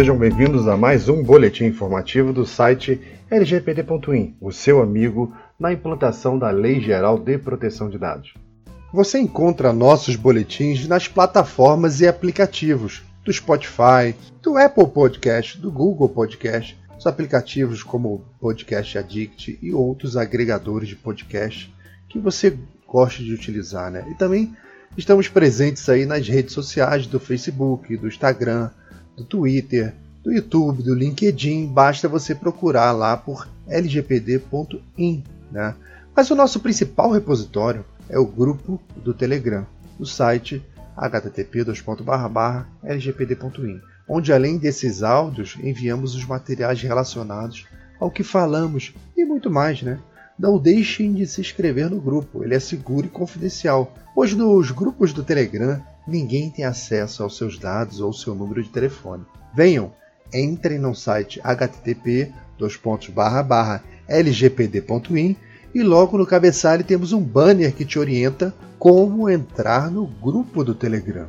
sejam bem-vindos a mais um boletim informativo do site lgpd.in, o seu amigo na implantação da Lei Geral de Proteção de Dados. Você encontra nossos boletins nas plataformas e aplicativos do Spotify, do Apple Podcast, do Google Podcast, os aplicativos como Podcast Addict e outros agregadores de podcast que você gosta de utilizar, né? E também estamos presentes aí nas redes sociais do Facebook, do Instagram, do Twitter, do YouTube, do LinkedIn. Basta você procurar lá por lgpd.in, né? Mas o nosso principal repositório é o grupo do Telegram, no site http://lgpd.in, onde além desses áudios enviamos os materiais relacionados ao que falamos e muito mais, né? Não deixem de se inscrever no grupo, ele é seguro e confidencial, pois nos grupos do Telegram ninguém tem acesso aos seus dados ou seu número de telefone. Venham, entrem no site http://lgpd.in e logo no cabeçalho temos um banner que te orienta como entrar no grupo do Telegram.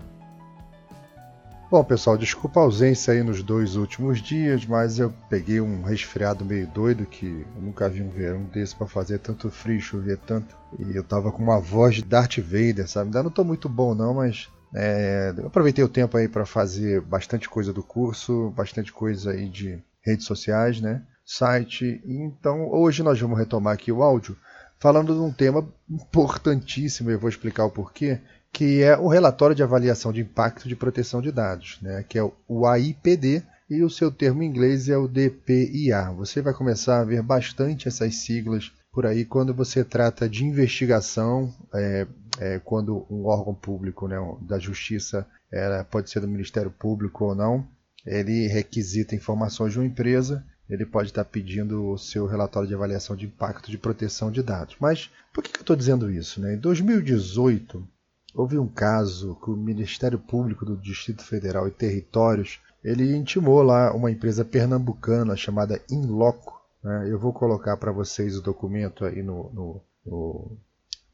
Bom, pessoal, desculpa a ausência aí nos dois últimos dias, mas eu peguei um resfriado meio doido que eu nunca vi um verão desse para fazer tanto frio, chover tanto. E eu tava com uma voz de Darth Vader, sabe? Ainda não tô muito bom não, mas é, aproveitei o tempo aí para fazer bastante coisa do curso, bastante coisa aí de redes sociais, né? Site. Então, hoje nós vamos retomar aqui o áudio falando de um tema importantíssimo, eu vou explicar o porquê, que é o relatório de avaliação de impacto de proteção de dados, né, que é o AIPD, e o seu termo em inglês é o DPIA. Você vai começar a ver bastante essas siglas por aí quando você trata de investigação, é, é, quando um órgão público né, da justiça, ela pode ser do Ministério Público ou não, ele requisita informações de uma empresa, ele pode estar pedindo o seu relatório de avaliação de impacto de proteção de dados. Mas por que eu estou dizendo isso? Né? Em 2018, Houve um caso que o Ministério Público do Distrito Federal e Territórios ele intimou lá uma empresa pernambucana chamada Inloco. Né? Eu vou colocar para vocês o documento aí no, no, no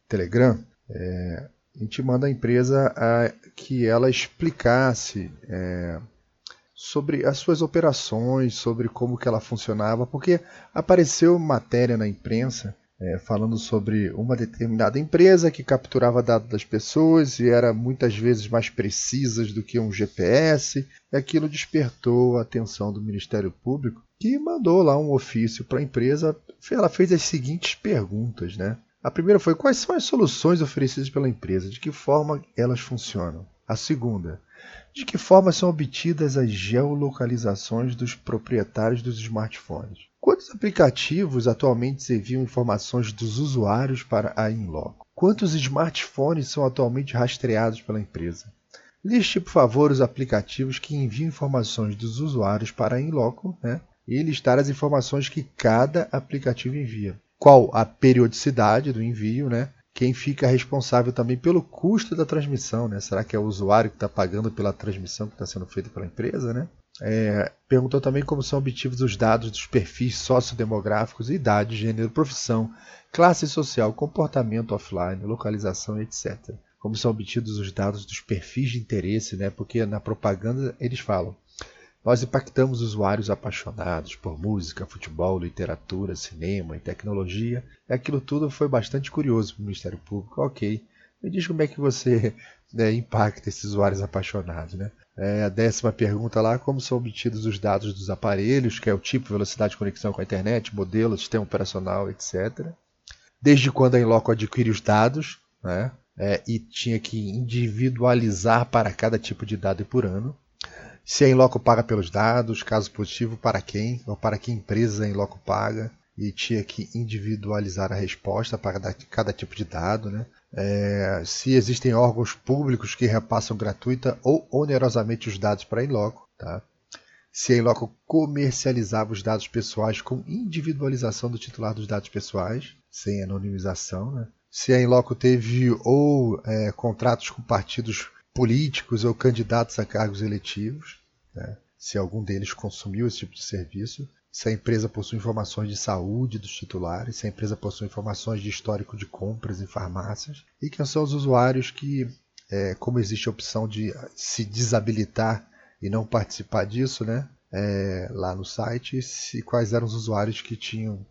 Telegram, é, intimando a empresa a que ela explicasse é, sobre as suas operações, sobre como que ela funcionava, porque apareceu matéria na imprensa é, falando sobre uma determinada empresa que capturava dados das pessoas e era muitas vezes mais precisas do que um GPS. E aquilo despertou a atenção do Ministério Público, que mandou lá um ofício para a empresa. Ela fez as seguintes perguntas, né? A primeira foi quais são as soluções oferecidas pela empresa, de que forma elas funcionam. A segunda, de que forma são obtidas as geolocalizações dos proprietários dos smartphones. Quantos aplicativos atualmente enviam informações dos usuários para a Inloco? Quantos smartphones são atualmente rastreados pela empresa? Liste, por favor, os aplicativos que enviam informações dos usuários para a Inloco né? e listar as informações que cada aplicativo envia. Qual a periodicidade do envio, né? quem fica responsável também pelo custo da transmissão, né? Será que é o usuário que está pagando pela transmissão que está sendo feita pela empresa, né? É, perguntou também como são obtidos os dados dos perfis sociodemográficos, idade, gênero, profissão, classe social, comportamento offline, localização, etc. Como são obtidos os dados dos perfis de interesse, né? porque na propaganda eles falam. Nós impactamos usuários apaixonados por música, futebol, literatura, cinema e tecnologia. Aquilo tudo foi bastante curioso para o Ministério Público. Ok, me diz como é que você né, impacta esses usuários apaixonados. Né? É, a décima pergunta lá, como são obtidos os dados dos aparelhos, que é o tipo, velocidade de conexão com a internet, modelo, sistema operacional, etc. Desde quando a Inloco adquire os dados, né? É, e tinha que individualizar para cada tipo de dado e por ano. Se a Inloco paga pelos dados, caso positivo, para quem, ou para que empresa a Inloco paga, e tinha que individualizar a resposta para cada tipo de dado, né? É, se existem órgãos públicos que repassam gratuita ou onerosamente os dados para a Inloco, tá? se a Inloco comercializava os dados pessoais com individualização do titular dos dados pessoais, sem anonimização, né? se a Inloco teve ou é, contratos com partidos políticos ou candidatos a cargos eletivos, né? se algum deles consumiu esse tipo de serviço, se a empresa possui informações de saúde dos titulares, se a empresa possui informações de histórico de compras em farmácias e quem são os usuários que, é, como existe a opção de se desabilitar e não participar disso, né? é, lá no site se, quais eram os usuários que tinham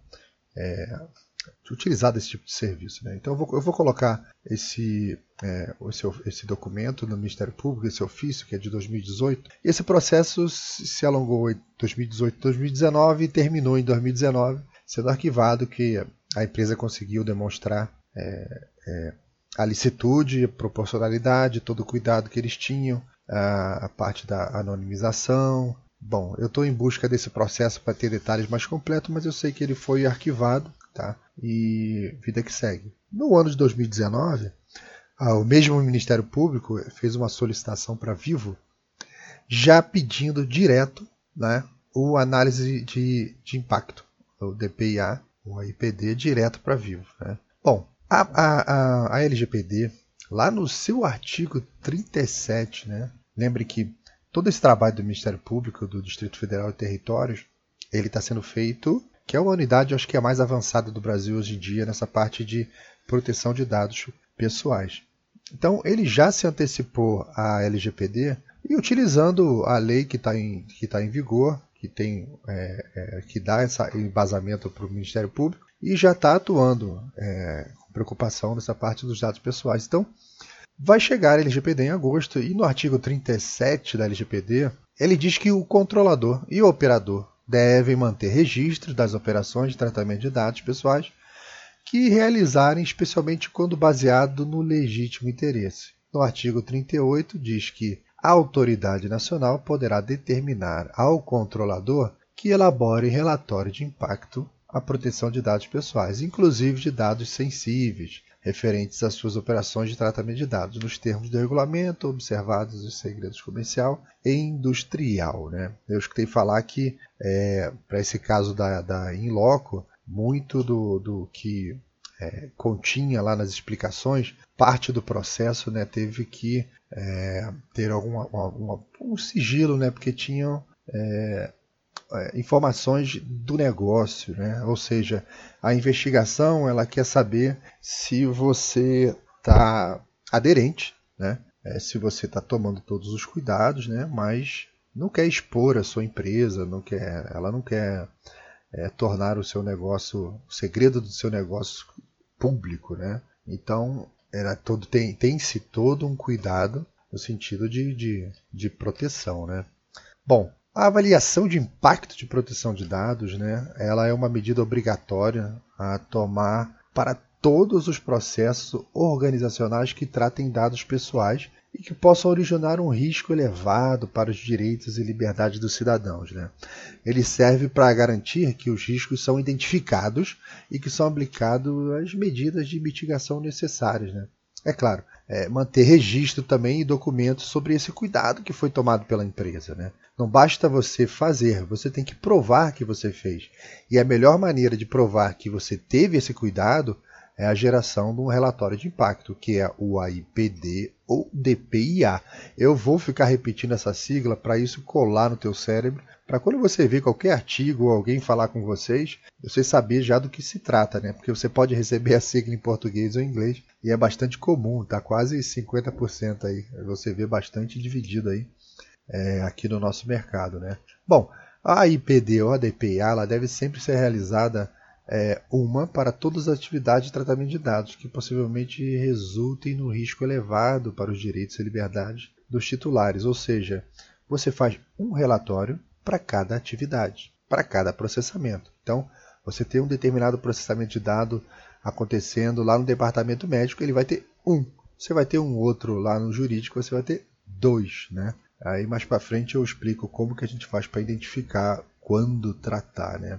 é, utilizado esse tipo de serviço. Né? Então eu vou, eu vou colocar esse, é, esse, esse, documento no Ministério Público, esse ofício que é de 2018. Esse processo se alongou em 2018 2019 e terminou em 2019, sendo arquivado que a empresa conseguiu demonstrar é, é, a licitude, a proporcionalidade, todo o cuidado que eles tinham, a, a parte da anonimização. Bom, eu estou em busca desse processo para ter detalhes mais completos, mas eu sei que ele foi arquivado Tá? E vida que segue. No ano de 2019, o mesmo Ministério Público fez uma solicitação para Vivo, já pedindo direto né, o análise de, de impacto, o DPIA, o IPD, direto para Vivo. Né? Bom, a, a, a, LGPD, lá no seu artigo 37, né, lembre que todo esse trabalho do Ministério Público, do Distrito Federal e Territórios, ele está sendo feito que é uma unidade, acho que é a mais avançada do Brasil hoje em dia nessa parte de proteção de dados pessoais. Então, ele já se antecipou à LGPD e utilizando a lei que está em, que tá em vigor, que, tem, é, é, que dá esse embasamento para o Ministério Público, e já está atuando é, com preocupação nessa parte dos dados pessoais. Então, vai chegar a LGPD em agosto, e no artigo 37 da LGPD, ele diz que o controlador e o operador devem manter registros das operações de tratamento de dados pessoais que realizarem, especialmente quando baseado no legítimo interesse. No artigo 38 diz que a autoridade nacional poderá determinar ao controlador que elabore relatório de impacto à proteção de dados pessoais, inclusive de dados sensíveis, referentes às suas operações de tratamento de dados, nos termos do regulamento, observados os segredos comercial e industrial. Né? Eu escutei falar que, é, para esse caso da, da Inloco, muito do, do que é, continha lá nas explicações, parte do processo né, teve que é, ter alguma, uma, um sigilo, né, porque tinham é, informações do negócio, né? ou seja, a investigação ela quer saber se você está aderente, né? É, se você está tomando todos os cuidados, né? mas não quer expor a sua empresa, não quer, ela não quer é, tornar o seu negócio, o segredo do seu negócio público. Né? Então, era todo, tem, tem-se todo um cuidado no sentido de, de, de proteção. Né? Bom, a avaliação de impacto de proteção de dados, né, ela é uma medida obrigatória a tomar para todos os processos organizacionais que tratem dados pessoais e que possam originar um risco elevado para os direitos e liberdades dos cidadãos. Né? Ele serve para garantir que os riscos são identificados e que são aplicadas as medidas de mitigação necessárias. Né? É claro, é, manter registro também e documentos sobre esse cuidado que foi tomado pela empresa. Né? Não basta você fazer, você tem que provar que você fez. E a melhor maneira de provar que você teve esse cuidado é a geração de um relatório de impacto, que é o AIPD ou DPIA. Eu vou ficar repetindo essa sigla para isso colar no teu cérebro, para quando você ver qualquer artigo ou alguém falar com vocês, você saber já do que se trata, né? Porque você pode receber a sigla em português ou em inglês e é bastante comum, tá quase 50% aí. Você vê bastante dividido aí é, aqui no nosso mercado, né? Bom, a IPD ou a DPIA ela deve sempre ser realizada é, uma para todas as atividades de tratamento de dados que possivelmente resultem no risco elevado para os direitos e liberdades dos titulares, ou seja, você faz um relatório para cada atividade, para cada processamento. Então, você tem um determinado processamento de dado acontecendo lá no departamento médico, ele vai ter um. Você vai ter um outro lá no jurídico, você vai ter dois, né? Aí mais para frente eu explico como que a gente faz para identificar quando tratar, né?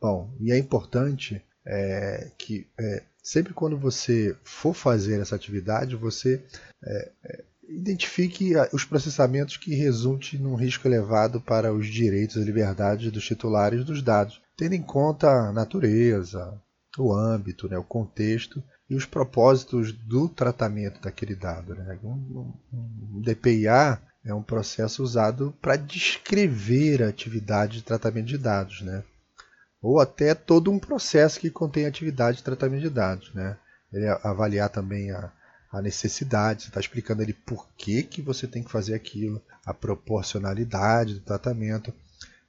Bom, e é importante é, que é, sempre quando você for fazer essa atividade, você é, é identifique os processamentos que resultem num risco elevado para os direitos e liberdades dos titulares dos dados, tendo em conta a natureza, o âmbito, né, o contexto e os propósitos do tratamento daquele dado. Né? Um, um DPIA é um processo usado para descrever a atividade de tratamento de dados, né? Ou até todo um processo que contém atividade de tratamento de dados. Né? Ele avaliar também a, a necessidade, você está explicando ele por que, que você tem que fazer aquilo, a proporcionalidade do tratamento.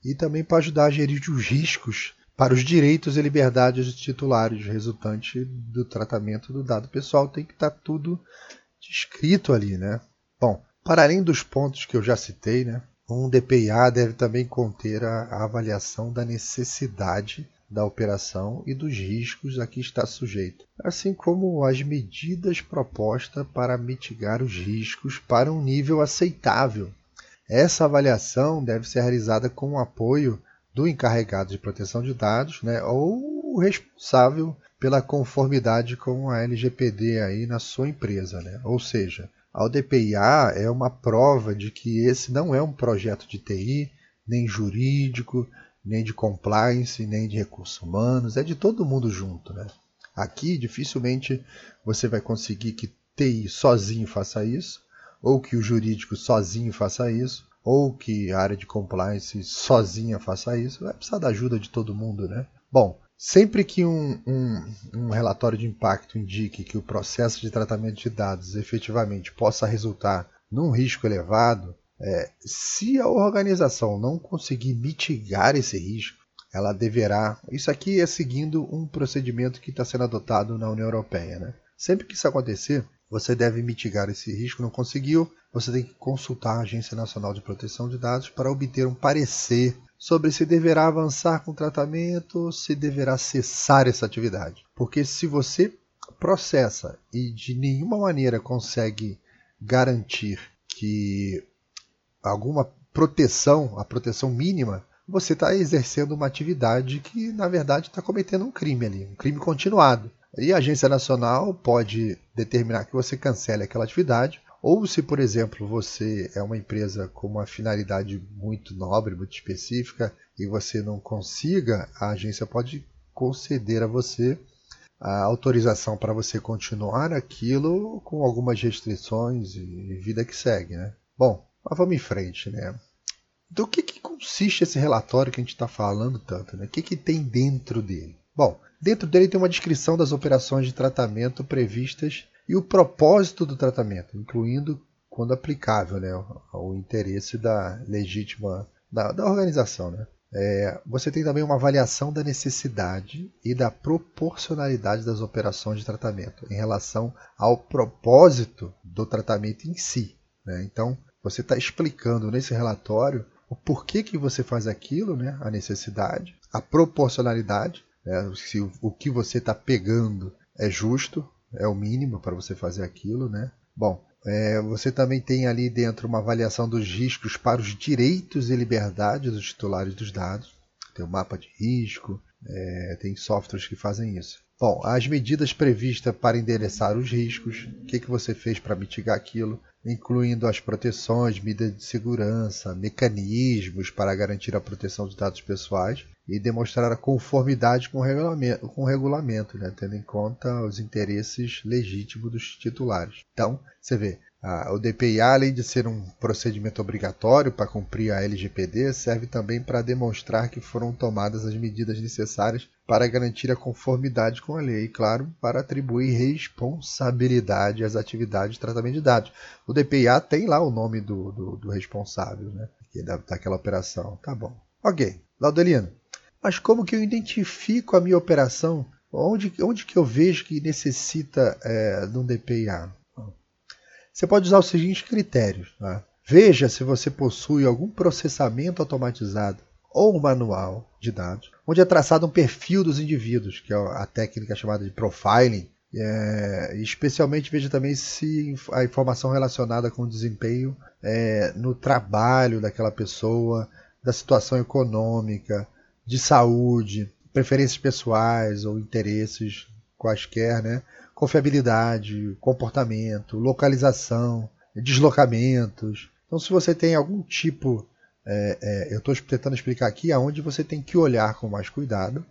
e também para ajudar a gerir os riscos para os direitos e liberdades dos titulares resultante do tratamento do dado pessoal. Tem que estar tá tudo descrito ali, né? Bom, para além dos pontos que eu já citei, né, um DPIA deve também conter a, avaliação da necessidade da operação e dos riscos a que está sujeito, assim como as medidas propostas para mitigar os riscos para um nível aceitável. Essa avaliação deve ser realizada com o apoio do encarregado de proteção de dados né, ou o responsável pela conformidade com a LGPD aí na sua empresa. Né? Ou seja, a ODPIA é uma prova de que esse não é um projeto de TI, nem jurídico, nem de compliance, nem de recursos humanos, é de todo mundo junto. Né? Aqui dificilmente você vai conseguir que TI sozinho faça isso, ou que o jurídico sozinho faça isso, ou que a área de compliance sozinha faça isso, vai precisar da ajuda de todo mundo, né? Bom, sempre que um, um, um, relatório de impacto indique que o processo de tratamento de dados efetivamente possa resultar num risco elevado, é, se a organização não conseguir mitigar esse risco, ela deverá. Isso aqui é seguindo um procedimento que está sendo adotado na União Europeia. Né? Sempre que isso acontecer, você deve mitigar esse risco. Não conseguiu, você tem que consultar a Agência Nacional de Proteção de Dados para obter um parecer sobre se deverá avançar com o tratamento se deverá cessar essa atividade. Porque se você processa e de nenhuma maneira consegue garantir que alguma proteção, a proteção mínima, você está exercendo uma atividade que, na verdade, está cometendo um crime ali, um crime continuado. E a agência nacional pode determinar que você cancele aquela atividade, ou se, por exemplo, você é uma empresa com uma finalidade muito nobre, muito específica, e você não consiga, a agência pode conceder a você a autorização para você continuar aquilo com algumas restrições e vida que segue, né? Bom, mas vamos em frente, né? Do que, que consiste esse relatório que a gente está falando tanto, né? O que, que tem dentro dele? Bom, Dentro dele tem uma descrição das operações de tratamento previstas e o propósito do tratamento, incluindo, quando aplicável, né, o interesse da legítima da, da organização. Né? É, você tem também uma avaliação da necessidade e da proporcionalidade das operações de tratamento em relação ao propósito do tratamento em si. Né? Então, você está explicando nesse relatório o porquê que você faz aquilo, né? a necessidade, a proporcionalidade né? Se o, o que você está pegando é justo, é o mínimo para você fazer aquilo, né? Bom, é, você também tem ali dentro uma avaliação dos riscos para os direitos e liberdades dos titulares dos dados. Tem o um mapa de risco, é, tem softwares que fazem isso. Bom, as medidas previstas para endereçar os riscos, o que, que você fez para mitigar aquilo, incluindo as proteções, medidas de segurança, mecanismos para garantir a proteção de dados pessoais e demonstrar a conformidade com o regulamento, com o regulamento né, tendo em conta os interesses legítimos dos titulares. Então, você vê, o DPIA, além de ser um procedimento obrigatório para cumprir a LGPD, serve também para demonstrar que foram tomadas as medidas necessárias para garantir a conformidade com a lei e, claro, para atribuir responsabilidade às atividades de tratamento de dados. O DPIA tem lá o nome do, do, do responsável né, da, daquela operação. Tá bom. Ok. Laudelino, mas como que eu identifico a minha operação? Onde, onde que eu vejo que necessita é, de um DPIA? Você pode usar os seguintes critérios. Tá? Veja se você possui algum processamento automatizado ou manual de dados, onde é traçado um perfil dos indivíduos, que é a técnica chamada de profiling. É, especialmente veja também se a informação relacionada com o desempenho é, no trabalho daquela pessoa, da situação econômica, de saúde, preferências pessoais ou interesses quaisquer, né? Confiabilidade, comportamento, localização, deslocamentos. Então, se você tem algum tipo, é, é, eu estou tentando explicar aqui aonde você tem que olhar com mais cuidado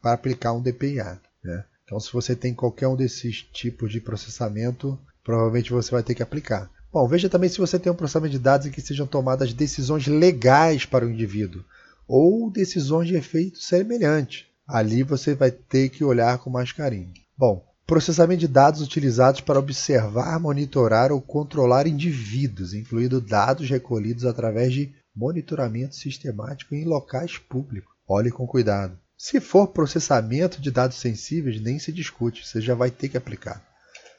para aplicar um DPIA. Né? Então, se você tem qualquer um desses tipos de processamento, provavelmente você vai ter que aplicar. Bom, veja também se você tem um processamento de dados em que sejam tomadas decisões legais para o indivíduo ou decisões de efeito semelhante. Ali você vai ter que olhar com mais carinho. Bom, processamento de dados utilizados para observar, monitorar ou controlar indivíduos, incluindo dados recolhidos através de monitoramento sistemático em locais públicos. Olhe com cuidado. Se for processamento de dados sensíveis, nem se discute, você já vai ter que aplicar.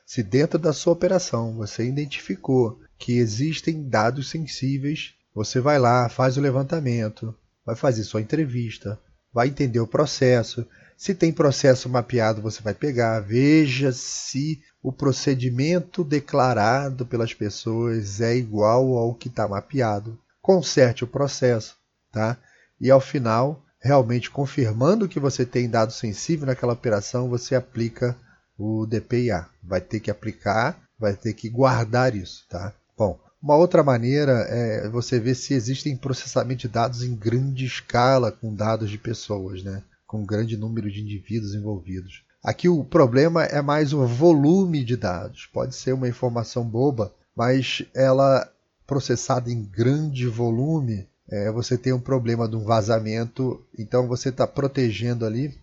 Se dentro da sua operação você identificou que existem dados sensíveis, você vai lá, faz o levantamento, vai fazer sua entrevista, vai entender o processo. Se tem processo mapeado, você vai pegar, veja se o procedimento declarado pelas pessoas é igual ao que está mapeado. Conserte o processo, tá? E ao final, realmente confirmando que você tem dado sensível naquela operação, você aplica o DPIA. Vai ter que aplicar, vai ter que guardar isso, tá? Bom, uma outra maneira é você ver se existem processamento de dados em grande escala com dados de pessoas, né? com um grande número de indivíduos envolvidos. Aqui o problema é mais o volume de dados. Pode ser uma informação boba, mas ela processada em grande volume, é, você tem um problema de um vazamento. Então você está protegendo ali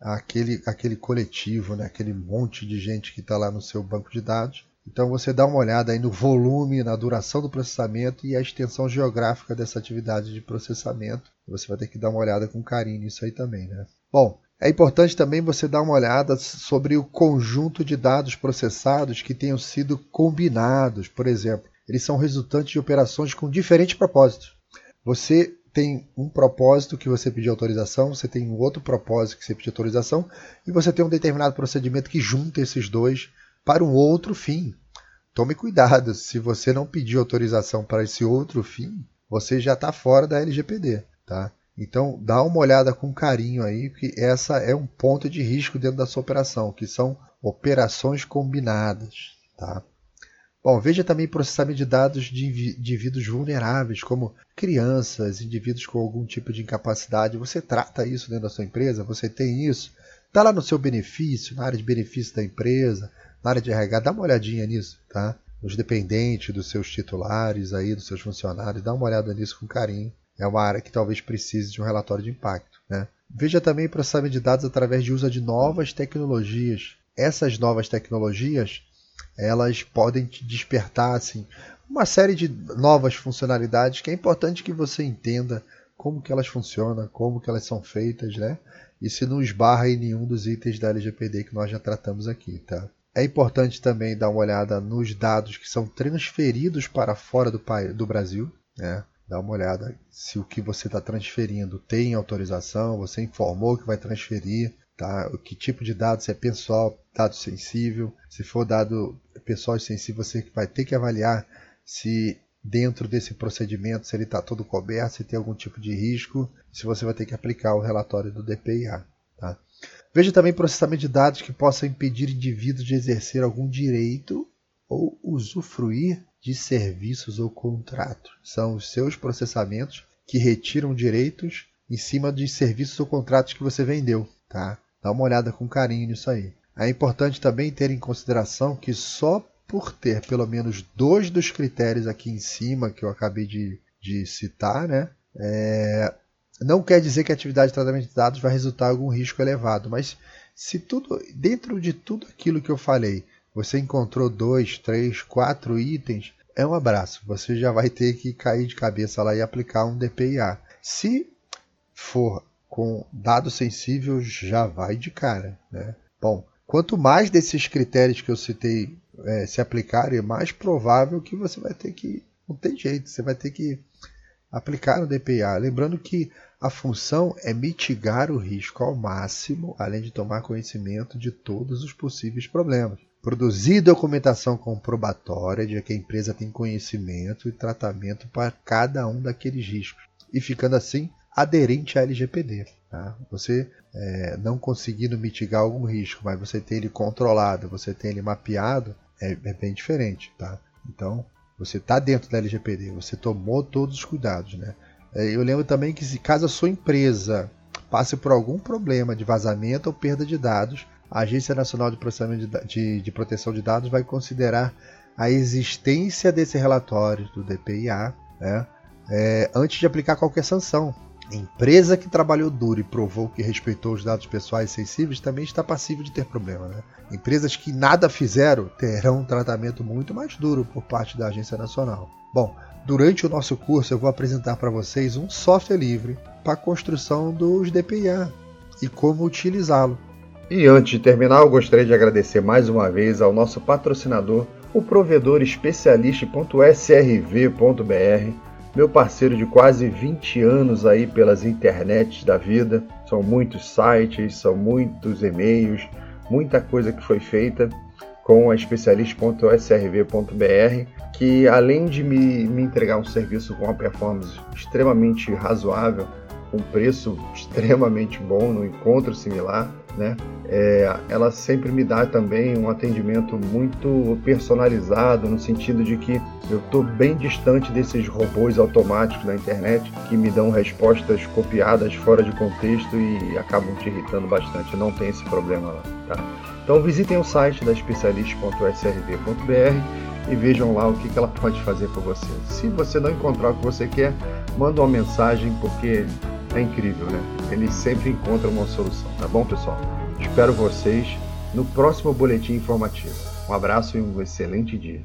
aquele, aquele coletivo, né? aquele monte de gente que está lá no seu banco de dados. Então você dá uma olhada aí no volume, na duração do processamento e a extensão geográfica dessa atividade de processamento. Você vai ter que dar uma olhada com carinho nisso aí também, né? Bom, é importante também você dar uma olhada sobre o conjunto de dados processados que tenham sido combinados. Por exemplo, eles são resultantes de operações com diferentes propósitos. Você tem um propósito que você pediu autorização, você tem um outro propósito que você pediu autorização, e você tem um determinado procedimento que junta esses dois para um outro fim. Tome cuidado, se você não pedir autorização para esse outro fim, você já está fora da LGPD, tá? Então dá uma olhada com carinho aí, porque essa é um ponto de risco dentro da sua operação, que são operações combinadas, tá? Bom, veja também processamento de dados de indivíduos vulneráveis, como crianças, indivíduos com algum tipo de incapacidade. Você trata isso dentro da sua empresa? Você tem isso? Está lá no seu benefício, na área de benefício da empresa, na área de RH? Dá uma olhadinha nisso, tá? Os dependentes dos seus titulares aí, dos seus funcionários, dá uma olhada nisso com carinho. É uma área que talvez precise de um relatório de impacto, né? Veja também processamento de dados através de uso de novas tecnologias. Essas novas tecnologias elas podem te despertar assim, uma série de novas funcionalidades que é importante que você entenda como que elas funcionam, como que elas são feitas, né? E se não esbarra em nenhum dos itens da LGPD que nós já tratamos aqui, tá? É importante também dar uma olhada nos dados que são transferidos para fora do, do Brasil, né? Dá uma olhada se o que você está transferindo tem autorização, você informou que vai transferir, tá? Que tipo de dados é pessoal, dado sensível. Se for dado pessoal sensível, você vai ter que avaliar se dentro desse procedimento se ele está todo coberto, se tem algum tipo de risco, se você vai ter que aplicar o relatório do DPIA. Veja também processamento de dados que possa impedir indivíduos de exercer algum direito ou usufruir de serviços ou contratos. São os seus processamentos que retiram direitos em cima de serviços ou contratos que você vendeu. Tá? Dá uma olhada com carinho nisso aí. É importante também ter em consideração que só por ter pelo menos dois dos critérios aqui em cima que eu acabei de, de citar, né, é, não quer dizer que a atividade de tratamento de dados vai resultar em algum risco elevado, mas se tudo dentro de tudo aquilo que eu falei, você encontrou dois, três, quatro itens, é um abraço. Você já vai ter que cair de cabeça lá e aplicar um DPIA. Se for com dado sensível já vai de cara. Né? Bom, quanto mais desses critérios que eu citei é, se aplicarem, mais provável que você vai ter que. Não tem jeito, você vai ter que aplicar no DPA. Lembrando que a função é mitigar o risco ao máximo, além de tomar conhecimento de todos os possíveis problemas. Produzir documentação comprobatória de que a empresa tem conhecimento e tratamento para cada um daqueles riscos. E ficando assim aderente à LGPD. Tá? Você é, não conseguindo mitigar algum risco, mas você tem ele controlado, você tem ele mapeado, é, é bem diferente. Tá? Então, você está dentro da LGPD, você tomou todos os cuidados. Né? É, eu lembro também que se caso a sua empresa passe por algum problema de vazamento ou perda de dados, a Agência Nacional de, Processamento de, de, de Proteção de Dados vai considerar a existência desse relatório do DPIA né, é, antes de aplicar qualquer sanção. Empresa que trabalhou duro e provou que respeitou os dados pessoais sensíveis também está passível de ter problema. Né? Empresas que nada fizeram terão um tratamento muito mais duro por parte da Agência Nacional. Bom, Durante o nosso curso, eu vou apresentar para vocês um software livre para a construção dos DPIA e como utilizá-lo. E antes de terminar, eu gostaria de agradecer mais uma vez ao nosso patrocinador, o provedor especialista.srv.br, meu parceiro de quase 20 anos aí pelas internets da vida. São muitos sites, são muitos e-mails, muita coisa que foi feita com a especialista.srv.br, que além de me, me entregar um serviço com uma performance extremamente razoável, um preço extremamente bom, no encontro similar, né? É, ela sempre me dá também um atendimento muito personalizado, no sentido de que eu estou bem distante desses robôs automáticos da internet que me dão respostas copiadas fora de contexto e acabam te irritando bastante. Não tem esse problema lá. Tá? Então visitem o site da especialista.srv.br e vejam lá o que ela pode fazer por você. Se você não encontrar o que você quer, manda uma mensagem porque é incrível, né? Eles sempre encontram uma solução, tá bom, pessoal? Espero vocês no próximo boletim informativo. Um abraço e um excelente dia.